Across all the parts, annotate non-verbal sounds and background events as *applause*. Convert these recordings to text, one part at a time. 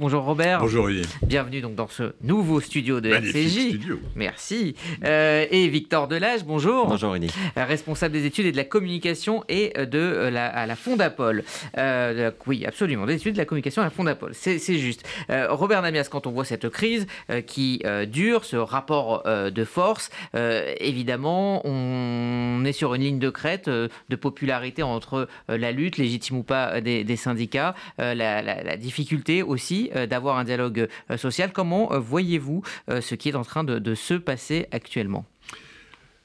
Bonjour Robert. Bonjour Olivier. Bienvenue donc dans ce nouveau studio de RCJ. Studio. Merci. Euh, et Victor Delage, bonjour. Bonjour Olivier. Euh, responsable des études et de la communication et de euh, la, à la Fondapol. Euh, oui, absolument, des études de la communication à la Fondapol. C'est juste. Euh, Robert Namias, quand on voit cette crise euh, qui dure, ce rapport de force, évidemment, on est sur une ligne de crête de popularité entre la lutte, légitime ou pas, des, des syndicats, la, la, la difficulté aussi euh, d'avoir un dialogue euh, social. Comment euh, voyez-vous ce qui est en train de, se passer actuellement?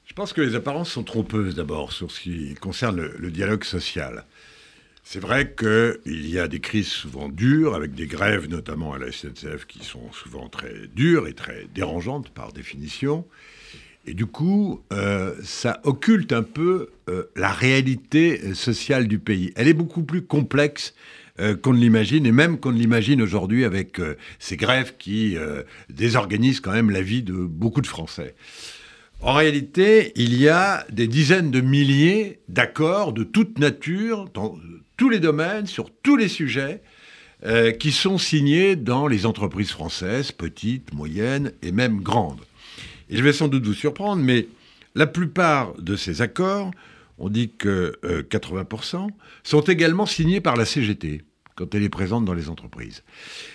Je pense que les apparences sont trompeuses d'abord sur ce qui concerne le, dialogue social. C'est vrai qu'il y a des crises souvent dures, avec des grèves notamment à la SNCF qui sont souvent très dures et très dérangeantes par définition. Et du coup, ça occulte un peu la réalité sociale du pays. Elle est beaucoup plus complexe euh, qu'on ne l'imagine, et même qu'on ne l'imagine aujourd'hui avec euh, ces grèves qui euh, désorganisent quand même la vie de beaucoup de Français. En réalité, il y a des dizaines de milliers d'accords de toute nature, dans tous les domaines, sur tous les sujets, qui sont signés dans les entreprises françaises, petites, moyennes et même grandes. Et je vais sans doute vous surprendre, mais la plupart de ces accords on dit que euh, 80%, sont également signés par la CGT quand elle est présente dans les entreprises.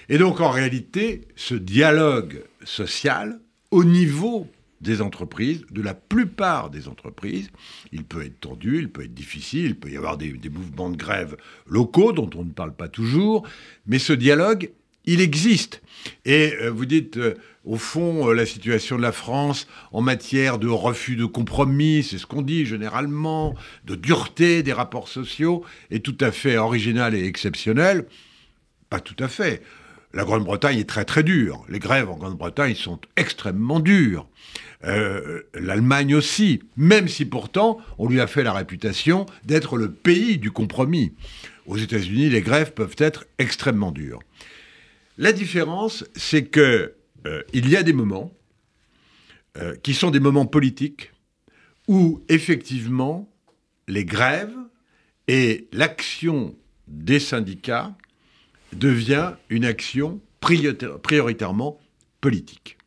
Et donc en réalité, ce dialogue social au niveau des entreprises, de la plupart des entreprises, il peut être tendu, il peut être difficile, il peut y avoir des, mouvements de grève locaux dont on ne parle pas toujours, mais ce dialogue, il existe. Et euh, vous dites, euh, au fond, euh, la situation de la France en matière de refus de compromis, c'est ce qu'on dit généralement, de dureté des rapports sociaux, est tout à fait originale et exceptionnelle. Pas tout à fait. La Grande-Bretagne est très très dure. Les grèves en Grande-Bretagne sont extrêmement dures. Euh, L'Allemagne aussi, même si pourtant on lui a fait la réputation d'être le pays du compromis. Aux États-Unis, les grèves peuvent être extrêmement dures. La différence, c'est que euh, il y a des moments euh, qui sont des moments politiques où effectivement les grèves et l'action des syndicats devient une action prioritairement politique.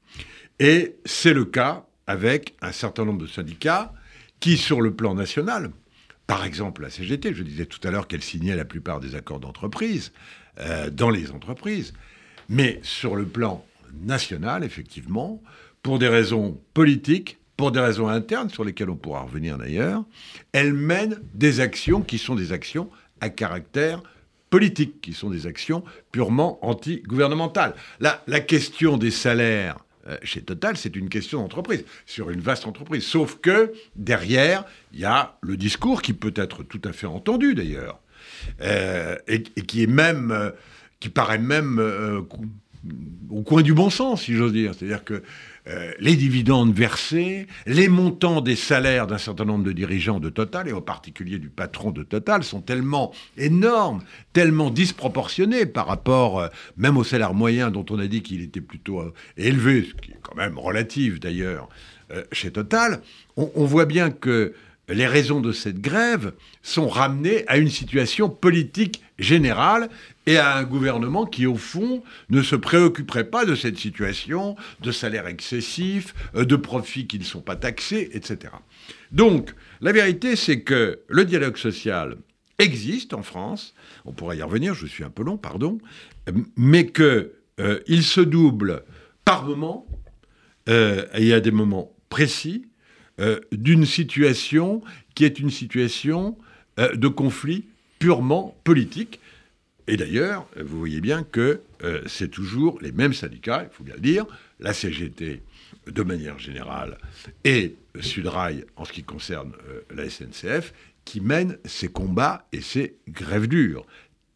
Et c'est le cas avec un certain nombre de syndicats qui, sur le plan national, par exemple la CGT, je disais tout à l'heure qu'elle signait la plupart des accords d'entreprise euh, dans les entreprises, mais sur le plan national, effectivement, pour des raisons politiques, pour des raisons internes sur lesquelles on pourra revenir d'ailleurs, elle mène des actions qui sont des actions à caractère politique, qui sont des actions purement anti-gouvernementales. La, question des salaires euh, chez Total, c'est une question d'entreprise, sur une vaste entreprise. Sauf que derrière, il y a le discours qui peut être tout à fait entendu d'ailleurs, euh, et, qui est même, euh, qui paraît même au coin du bon sens, si j'ose dire. C'est-à-dire que euh, les dividendes versés, les montants des salaires d'un certain nombre de dirigeants de Total, et en particulier du patron de Total, sont tellement énormes, tellement disproportionnés par rapport euh, même au salaire moyen dont on a dit qu'il était plutôt euh, élevé, ce qui est quand même relatif d'ailleurs, chez Total. On voit bien que les raisons de cette grève sont ramenées à une situation politique générale et à un gouvernement qui, au fond, ne se préoccuperait pas de cette situation, de salaires excessifs, euh, de profits qui ne sont pas taxés, etc. Donc, la vérité, c'est que le dialogue social existe en France, on pourrait y revenir, je suis un peu long, pardon, mais qu'il euh, se double par moments, euh, et a des moments précis, euh, d'une situation qui est une situation euh, de conflit purement politique. Et d'ailleurs, vous voyez bien que euh, c'est toujours les mêmes syndicats, il faut bien le dire, la CGT de manière générale et Sudrail en ce qui concerne la SNCF, qui mènent ces combats et ces grèves dures,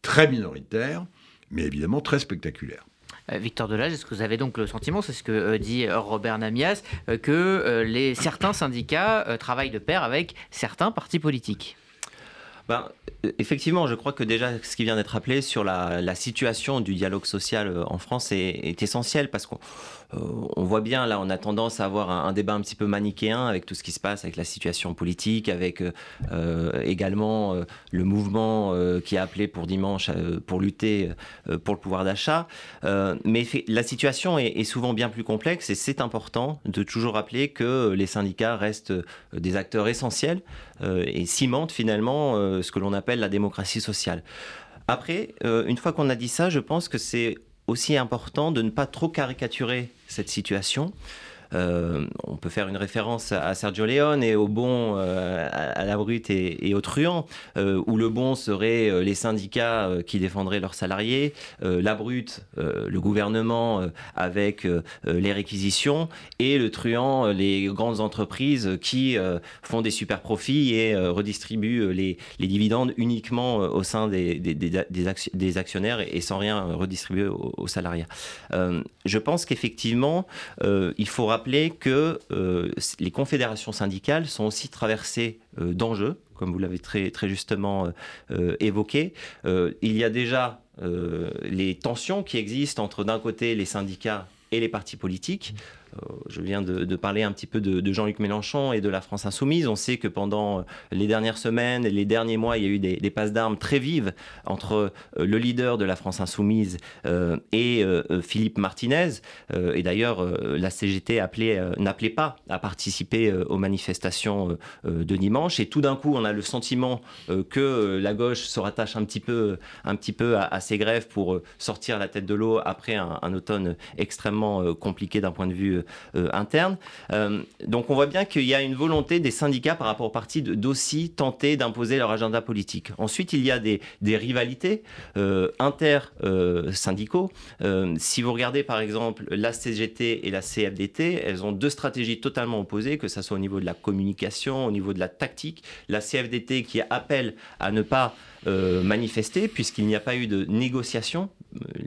très minoritaires, mais évidemment très spectaculaires. Euh, Victor Delage, est-ce que vous avez donc le sentiment, c'est ce que euh, dit Robert Namias, euh, que les, certains syndicats travaillent de pair avec certains partis politiques? Ben, Effectivement, je crois que déjà ce qui vient d'être rappelé sur la, situation du dialogue social en France est, essentiel parce qu'on voit bien, là, on a tendance à avoir un, débat un petit peu manichéen avec tout ce qui se passe, avec la situation politique, avec également le mouvement qui a appelé pour dimanche pour lutter pour le pouvoir d'achat. mais la situation est, souvent bien plus complexe et c'est important de toujours rappeler que les syndicats restent des acteurs essentiels euh, et cimente finalement euh, ce que l'on appelle la démocratie sociale. Après, euh, une fois qu'on a dit ça, je pense que c'est aussi important de ne pas trop caricaturer cette situation. Euh, on peut faire une référence à Sergio Leone et au bon, euh, à, la brute et, au truand, euh, où le bon serait les syndicats qui défendraient leurs salariés, la brute, le gouvernement avec les réquisitions, et le truand, les grandes entreprises qui font des super profits et redistribuent les, dividendes uniquement au sein des, actionnaires et, sans rien redistribuer aux, aux salariés. je pense qu'effectivement, il faudra rappeler que euh, les confédérations syndicales sont aussi traversées euh, d'enjeux, comme vous l'avez très, justement euh, évoqué. il y a déjà les tensions qui existent entre d'un côté les syndicats et les partis politiques. Je viens de, parler un petit peu de, Jean-Luc Mélenchon et de la France insoumise. On sait que pendant euh, les dernières semaines, les derniers mois, il y a eu des, passes d'armes très vives entre euh, le leader de la France insoumise et Philippe Martinez. et d'ailleurs, la CGT n'appelait pas à participer aux manifestations de dimanche. Et tout d'un coup, on a le sentiment que la gauche se rattache un petit peu, un petit peu à, ces grèves pour sortir la tête de l'eau après un, automne extrêmement compliqué d'un point de vue euh, interne. Euh, donc on voit bien qu'il y a une volonté des syndicats par rapport aux partis d'aussi tenter d'imposer leur agenda politique. Ensuite, il y a des, rivalités euh, inter-syndicaux. si vous regardez par exemple la CGT et la CFDT, elles ont deux stratégies totalement opposées, que ce soit au niveau de la communication, au niveau de la tactique. La CFDT qui appelle à ne pas manifester puisqu'il n'y a pas eu de négociation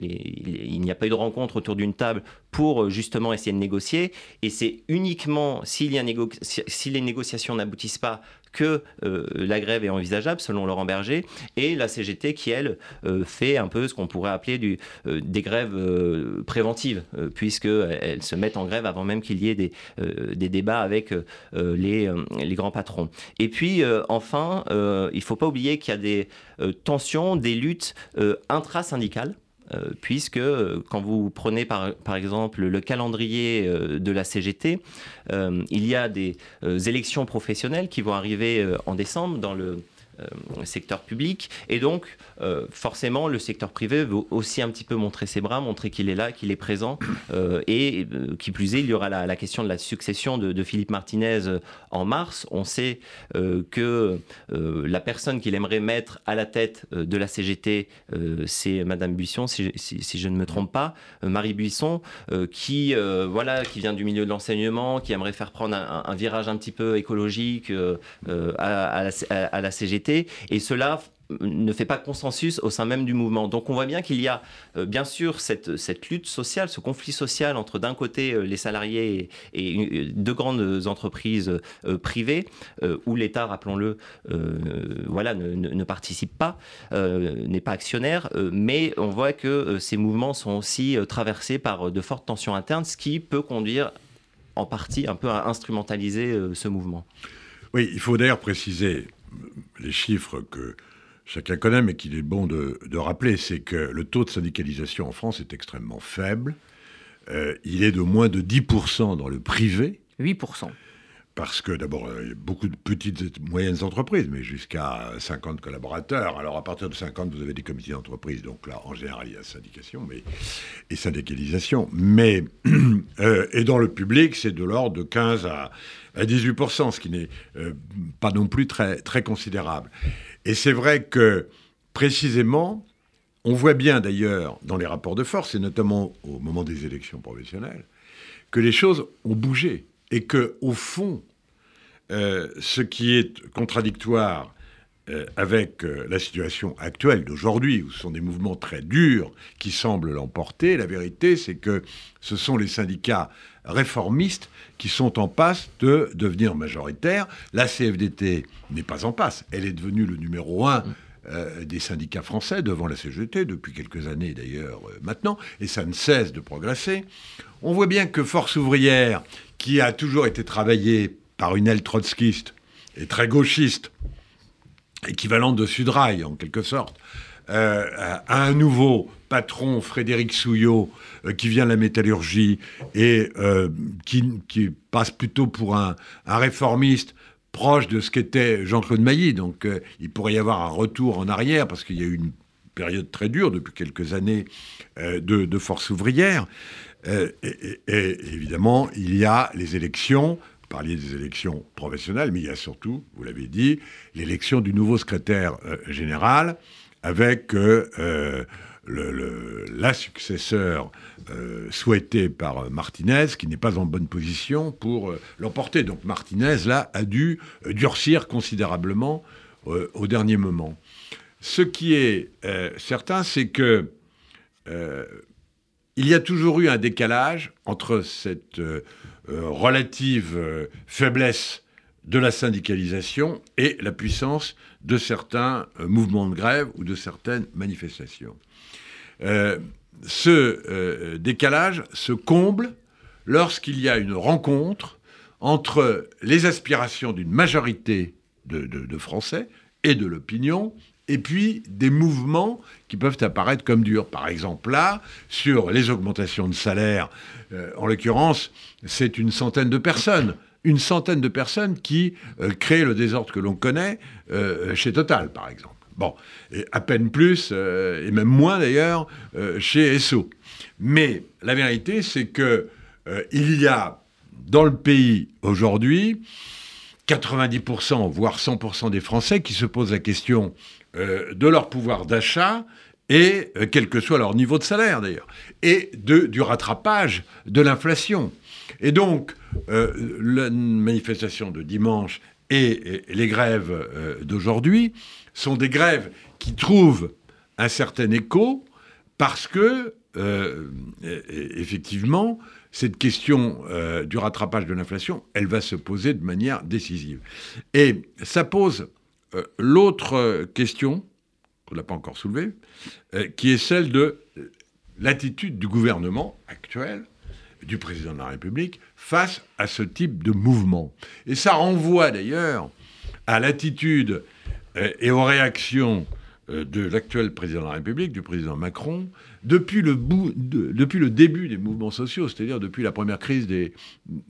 il n'y a pas eu de rencontre autour d'une table pour euh, justement essayer de négocier. Et c'est uniquement si les négociations n'aboutissent pas que euh, la grève est envisageable, selon Laurent Berger, et la CGT qui, elle, euh, fait un peu ce qu'on pourrait appeler des grèves préventives, puisqu'elles se mettent en grève avant même qu'il y ait des, des débats avec les, les, grands patrons. Et puis, enfin, il ne faut pas oublier qu'il y a des tensions, des luttes intrasyndicales. Euh, puisque euh, quand vous prenez par, par exemple le calendrier euh, de la CGT, il y a des élections professionnelles qui vont arriver en décembre dans le euh, secteur public. Et donc, euh, forcément, le secteur privé veut aussi un petit peu montrer ses bras, montrer qu'il est là, qu'il est présent. *coughs* Euh, et qui plus est, il y aura la, question de la succession de, Philippe Martinez en mars. On sait que la personne qu'il aimerait mettre à la tête de la CGT, c'est Madame Buisson, si, je ne me trompe pas, Marie Buisson, qui, voilà, qui vient du milieu de l'enseignement, qui aimerait faire prendre un, virage un petit peu écologique à la CGT et cela ne fait pas consensus au sein même du mouvement. Donc on voit bien qu'il y a euh, bien sûr cette, lutte sociale, ce conflit social entre d'un côté euh, les salariés et, euh, deux grandes entreprises privées, où l'État, rappelons-le, voilà, ne, participe pas, n'est pas actionnaire, mais on voit que ces mouvements sont aussi traversés par de fortes tensions internes, ce qui peut conduire en partie un peu à instrumentaliser ce mouvement. Oui, il faut d'ailleurs préciser, les chiffres que chacun connaît, mais qu'il est bon de, rappeler, c'est que le taux de syndicalisation en France est extrêmement faible. Euh, il est de moins de 10% dans le privé. 8% parce que d'abord, il y a beaucoup de petites et moyennes entreprises, mais jusqu'à 50 collaborateurs. Alors à partir de 50, vous avez des comités d'entreprise, donc là, en général, il y a syndication mais, et syndicalisation. Mais, *clears throat* euh, et dans le public, c'est de l'ordre de 15 à, 18%, ce qui n'est euh, pas non plus très, très considérable. Et c'est vrai que, précisément, on voit bien d'ailleurs dans les rapports de force, et notamment au moment des élections professionnelles, que les choses ont bougé et que, au fond, euh, ce qui est contradictoire avec la situation actuelle d'aujourd'hui, où ce sont des mouvements très durs qui semblent l'emporter, la vérité, c'est que ce sont les syndicats réformistes qui sont en passe de devenir majoritaires. La CFDT n'est pas en passe. Elle est devenue le numéro un. Euh, des syndicats français devant la CGT, depuis quelques années d'ailleurs euh, maintenant, et ça ne cesse de progresser. On voit bien que Force ouvrière, qui a toujours été travaillée par une aile trotskiste et très gauchiste, équivalente de Sudrail en quelque sorte, euh, a un nouveau patron, Frédéric Souillot, euh, qui vient de la métallurgie et qui, passe plutôt pour un, réformiste proche de ce qu'était Jean-Claude Mailly. Donc euh, il pourrait y avoir un retour en arrière parce qu'il y a eu une période très dure depuis quelques années de, force ouvrière. Et, évidemment, il y a les élections. Vous parliez des élections professionnelles, mais il y a surtout, vous l'avez dit, l'élection du nouveau secrétaire général avec le, la successeur euh, souhaitée par Martinez, qui n'est pas en bonne position pour euh, l'emporter. Donc Martinez, là, a dû euh, durcir considérablement au dernier moment. Ce qui est certain, c'est que il y a toujours eu un décalage entre cette relative faiblesse de la syndicalisation et la puissance de certains mouvements de grève ou de certaines manifestations. Euh, ce euh, décalage se comble lorsqu'il y a une rencontre entre les aspirations d'une majorité de, Français et de l'opinion, et puis des mouvements qui peuvent apparaître comme durs. Par exemple, là, sur les augmentations de salaire, euh, en l'occurrence, c'est une centaine de personnes. Une centaine de personnes qui créent le désordre que l'on connaît chez Total, par exemple. Bon, et à peine plus, euh, et même moins d'ailleurs, euh, chez SO. Mais la vérité, c'est que euh, il y a dans le pays aujourd'hui 90%, voire 100% des Français qui se posent la question de leur pouvoir d'achat et quel que soit leur niveau de salaire d'ailleurs, et de, du rattrapage de l'inflation. Et donc, la manifestation de dimanche et, les grèves d'aujourd'hui sont des grèves qui trouvent un certain écho parce que, euh, effectivement, cette question euh, du rattrapage de l'inflation, elle va se poser de manière décisive. Et ça pose euh, l'autre question, qu'on n'a pas encore soulevée, qui est celle de l'attitude du gouvernement actuel, du président de la République, face à ce type de mouvement. Et ça renvoie d'ailleurs à l'attitude euh, et aux réactions euh, de l'actuel président de la République, du président Macron, depuis le, début des mouvements sociaux, c'est-à-dire depuis la première crise des,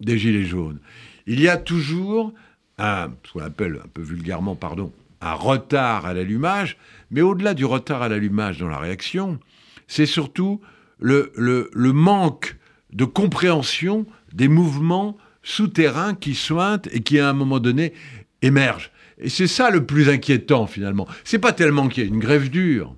Gilets jaunes. Il y a toujours un, ce qu'on appelle un peu vulgairement, pardon, un retard à l'allumage, mais au-delà du retard à l'allumage dans la réaction, c'est surtout le, manque de compréhension des mouvements souterrains qui sointent et qui, à un moment donné, émergent. Et c'est ça le plus inquiétant finalement. C'est pas tellement qu'il y a une grève dure,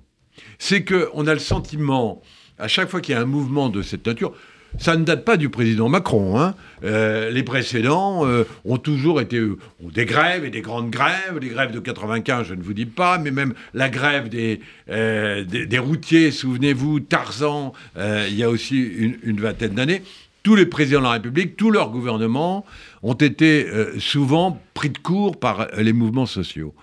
c'est qu'on a le sentiment, à chaque fois qu'il y a un mouvement de cette nature, ça ne date pas du président Macron. Hein. Euh, les précédents euh, ont toujours été des grèves et des grandes grèves. Les grèves de 95, je ne vous dis pas, mais même la grève des, euh, routiers, souvenez-vous, Tarzan, il y a aussi une, vingtaine d'années. Tous les présidents de la République, tous leurs gouvernements ont été euh, souvent pris de court par euh, les mouvements sociaux.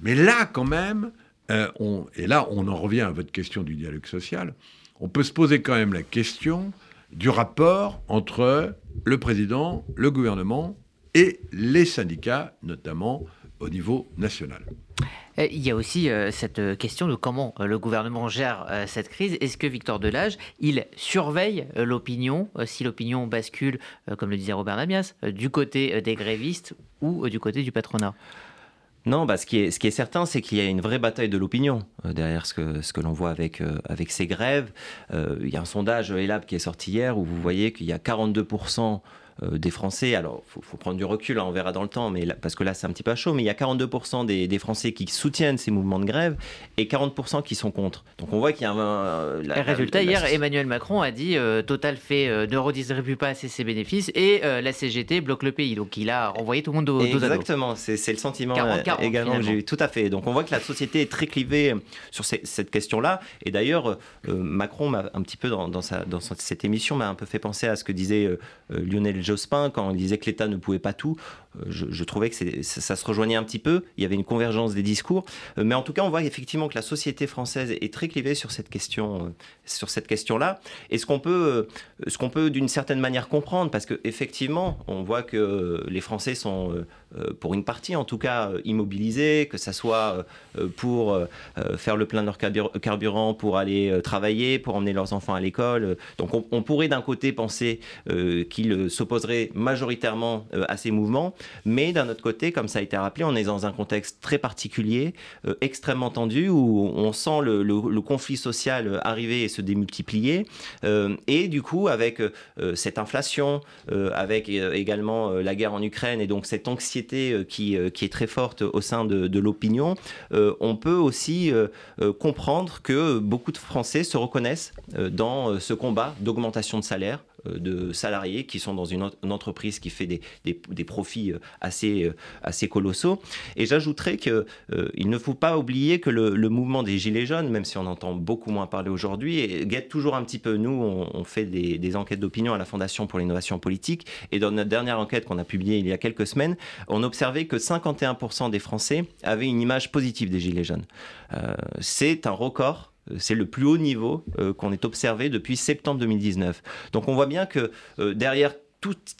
Mais là, quand même, euh, on, et là, on en revient à votre question du dialogue social, on peut se poser quand même la question du rapport entre le président, le gouvernement et les syndicats, notamment au niveau national. Euh, il y a aussi euh, cette euh, question de comment le gouvernement gère cette crise. Est-ce que Victor Delage, il surveille l'opinion, si l'opinion bascule, comme le disait Robert Namias, du côté des grévistes ou du côté du patronat? Non, bah, ce, qui est, ce qui est certain, c'est qu'il y a une vraie bataille de l'opinion derrière ce que, ce que l'on voit avec, avec ces grèves. il y a un sondage ELAB qui est sorti hier où vous voyez qu'il y a 42% des Français, alors il faut, prendre du recul, hein, on verra dans le temps, mais parce que là c'est un petit peu chaud, mais il y a 42% des, des, Français qui soutiennent ces mouvements de grève et 40% qui sont contre. Donc on voit qu'il y a un... résultat, hier, Emmanuel Macron a dit Total fait ne redistribue pas assez ses bénéfices et la CGT bloque le pays. Donc il a renvoyé tout le monde dos, Exactement, c'est le sentiment également que j'ai eu. Tout à fait. Donc on voit que la société est très clivée sur cette question-là. Et d'ailleurs, Macron m'a un petit peu dans, dans, sa, dans cette émission m'a un peu fait penser à ce que disait euh, euh, Lionel Jospin quand il disait que l'État ne pouvait pas tout. Euh, je, trouvais que ça, se rejoignait un petit peu. Il y avait une convergence des discours. mais en tout cas, on voit effectivement que la société française est très clivée sur cette question, sur cette question-là. Et ce qu'on peut, ce qu'on peut d'une certaine manière comprendre, parce que effectivement, on voit que les Français sont pour une partie en tout cas immobilisés, que ça soit pour faire le plein de leur carburant, pour aller travailler, pour emmener leurs enfants à l'école. Donc on, pourrait d'un côté penser euh, qu'il s'opposerait majoritairement euh, à ces mouvements, mais d'un autre côté, comme ça a été rappelé, on est dans un contexte très particulier, euh, extrêmement tendu, où on sent le, conflit social arriver et se démultiplier. et du coup, avec cette inflation, avec également la guerre en Ukraine et donc cette anxiété qui, est très forte au sein de, l'opinion, on peut aussi comprendre que beaucoup de Français se reconnaissent dans ce combat d'augmentation de salaire euh, de salariés qui sont dans une, entreprise qui fait des, des, profits euh, assez, euh, assez colossaux. Et j'ajouterais qu'il il ne faut pas oublier que le, mouvement des Gilets jaunes, même si on entend beaucoup moins parler aujourd'hui, guette toujours un petit peu. Nous, on, fait des, enquêtes d'opinion à la Fondation pour l'innovation politique. Et dans notre dernière enquête qu'on a publiée il y a quelques semaines, on observait que 51% des Français avaient une image positive des Gilets jaunes. C'est un record euh, c'est le plus haut niveau euh, qu'on ait observé depuis septembre 2019. Donc on voit bien que euh, derrière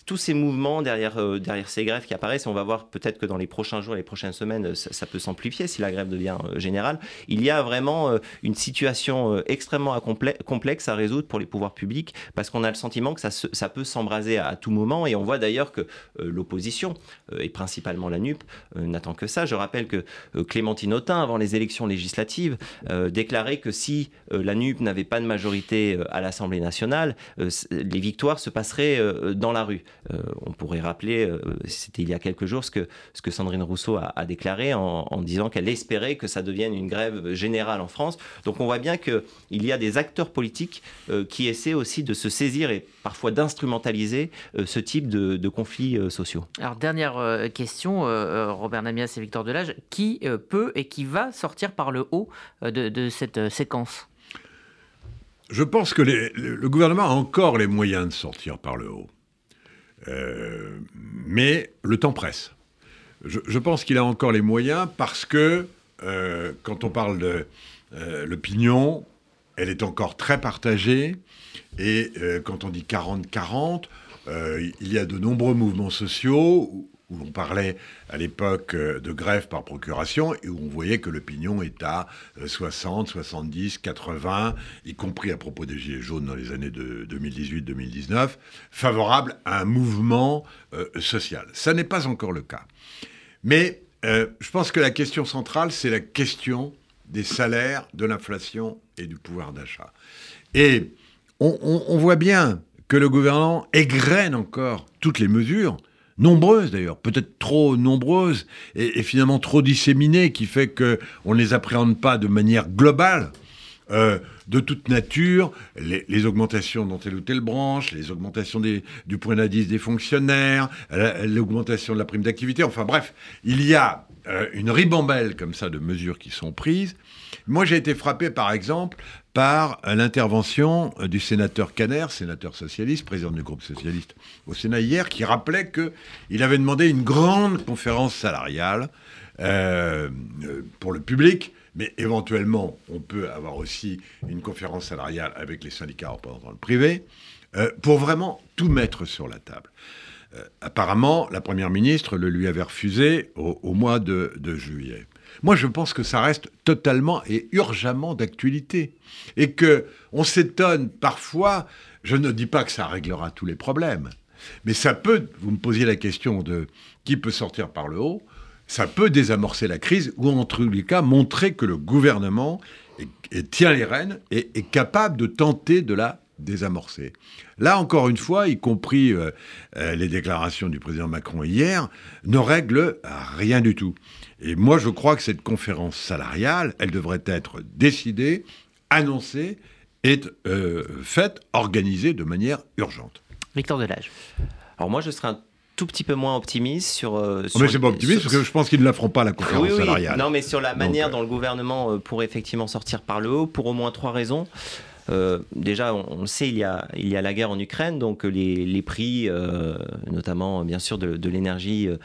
tous ces mouvements derrière, euh, derrière ces grèves qui apparaissent, on va voir peut-être que dans les prochains jours, les prochaines semaines, ça, peut s'amplifier si la grève devient euh, générale. Il y a vraiment euh, une situation extrêmement complexe à résoudre pour les pouvoirs publics parce qu'on a le sentiment que ça, ça peut s'embraser à, tout moment et on voit d'ailleurs que l'opposition, et principalement la NUP, n'attend que ça. Je rappelle que Clémentine Autain, avant les élections législatives, déclarait que si la NUP n'avait pas de majorité à l'Assemblée nationale, les victoires se passeraient dans la rue. Euh, on pourrait rappeler, euh, c'était il y a quelques jours, ce que, ce que Sandrine Rousseau a, déclaré en, disant qu'elle espérait que ça devienne une grève générale en France. Donc on voit bien qu'il y a des acteurs politiques euh, qui essaient aussi de se saisir et parfois d'instrumentaliser ce type de, conflits sociaux. Alors dernière question, Robert Namias et Victor Delage, qui peut et qui va sortir par le haut de cette séquence? Je pense que le gouvernement a encore les moyens de sortir par le haut. Euh, mais le temps presse. Je, pense qu'il a encore les moyens parce que euh, quand on parle de euh, l'opinion, elle est encore très partagée. Et quand on dit 40-40, il y a de nombreux mouvements sociaux où on parlait à l'époque euh, de grève par procuration et où on voyait que l'opinion est à 60, 70, 80, y compris à propos des Gilets jaunes dans les années de 2018-2019, favorable à un mouvement euh, social. Ça n'est pas encore le cas. Mais euh, je pense que la question centrale, c'est la question des salaires, de l'inflation et du pouvoir d'achat. Et on, on voit bien que le gouvernement égrène encore toutes les mesures nombreuses d'ailleurs, peut-être trop nombreuses et, finalement trop disséminées, qui fait qu'on ne les appréhende pas de manière globale. Euh, de toute nature, les, augmentations dans telle ou telle branche, les augmentations du point d'indice des fonctionnaires, l'augmentation de la prime d'activité, enfin bref, il y a euh, une ribambelle comme ça de mesures qui sont prises. Moi j'ai été frappé par exemple par l'intervention du sénateur Caner, sénateur socialiste, président du groupe socialiste au Sénat hier, qui rappelait qu'il avait demandé une grande conférence salariale euh, pour le public, mais éventuellement, on peut avoir aussi une conférence salariale avec les syndicats représentants le privé, euh, pour vraiment tout mettre sur la table. Euh, apparemment, la Première ministre le lui avait refusé au, mois de juillet. Moi, je pense que ça reste totalement et urgemment d'actualité. Et que on s'étonne parfois, je ne dis pas que ça réglera tous les problèmes, mais ça peut, vous me posiez la question de qui peut sortir par le haut, ça peut désamorcer la crise ou en tous les cas montrer que le gouvernement tient les rênes et est capable de tenter de la désamorcé. Là, encore une fois, y compris euh, euh, les déclarations du président Macron hier, ne règlent rien du tout. Et moi, je crois que cette conférence salariale, elle devrait être décidée, annoncée et euh, faite, organisée de manière urgente. Victor Delage. Alors moi, je serais un tout petit peu moins optimiste sur. Euh, mais c'est pas optimiste parce que je pense qu'ils ne la feront pas la conférence oui, salariale. Non, mais sur la manière dont le gouvernement pourrait effectivement sortir par le haut, pour au moins trois raisons. Euh, déjà, on, le sait, il y, a, il y a la guerre en Ukraine, donc les, prix, euh, notamment bien sûr de, l'énergie, euh,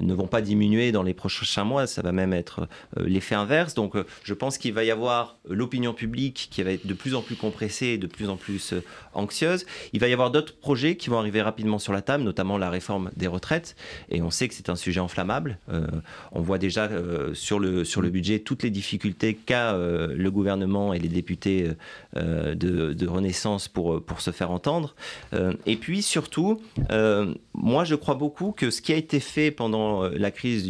ne vont pas diminuer dans les prochains mois, ça va même être euh, l'effet inverse. Donc euh, je pense qu'il va y avoir l'opinion publique qui va être de plus en plus compressée de plus en plus anxieuse. Il va y avoir d'autres projets qui vont arriver rapidement sur la table, notamment la réforme des retraites. Et on sait que c'est un sujet enflammable. on voit déjà sur, le, sur le budget toutes les difficultés qu'a le gouvernement et les députés de, de, Renaissance pour, pour se faire entendre. et puis surtout, moi je crois beaucoup que ce qui a été fait pendant euh, la crise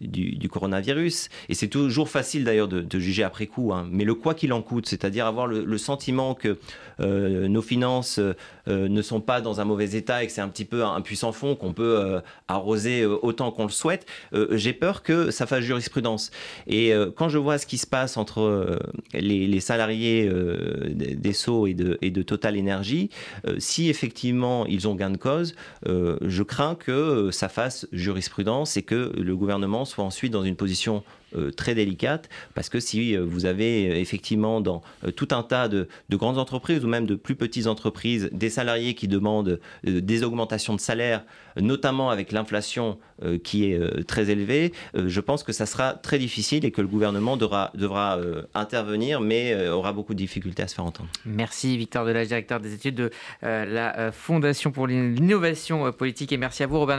du, coronavirus. Et c'est toujours facile d'ailleurs de, juger après coup, hein. mais le quoi qu'il en coûte, c'est-à-dire avoir le, sentiment que euh, nos finances euh, ne sont pas dans un mauvais état et que c'est un petit peu un puissant fond qu'on peut euh, arroser autant qu'on le souhaite, j'ai peur que ça fasse jurisprudence. Et quand je vois ce qui se passe entre les, salariés des SO et de, et de Total Energy, si effectivement ils ont gain de cause, je crains que ça fasse jurisprudence et que le gouvernement soit ensuite dans une position euh, très délicate, parce que si euh, vous avez euh, effectivement dans tout un tas de, grandes entreprises ou même de plus petites entreprises des salariés qui demandent des augmentations de salaire, notamment avec l'inflation qui est très élevée, je pense que ça sera très difficile et que le gouvernement devra, intervenir, mais aura beaucoup de difficultés à se faire entendre. Merci Victor Delage, directeur des études de la Fondation pour l'innovation politique, et merci à vous Robert.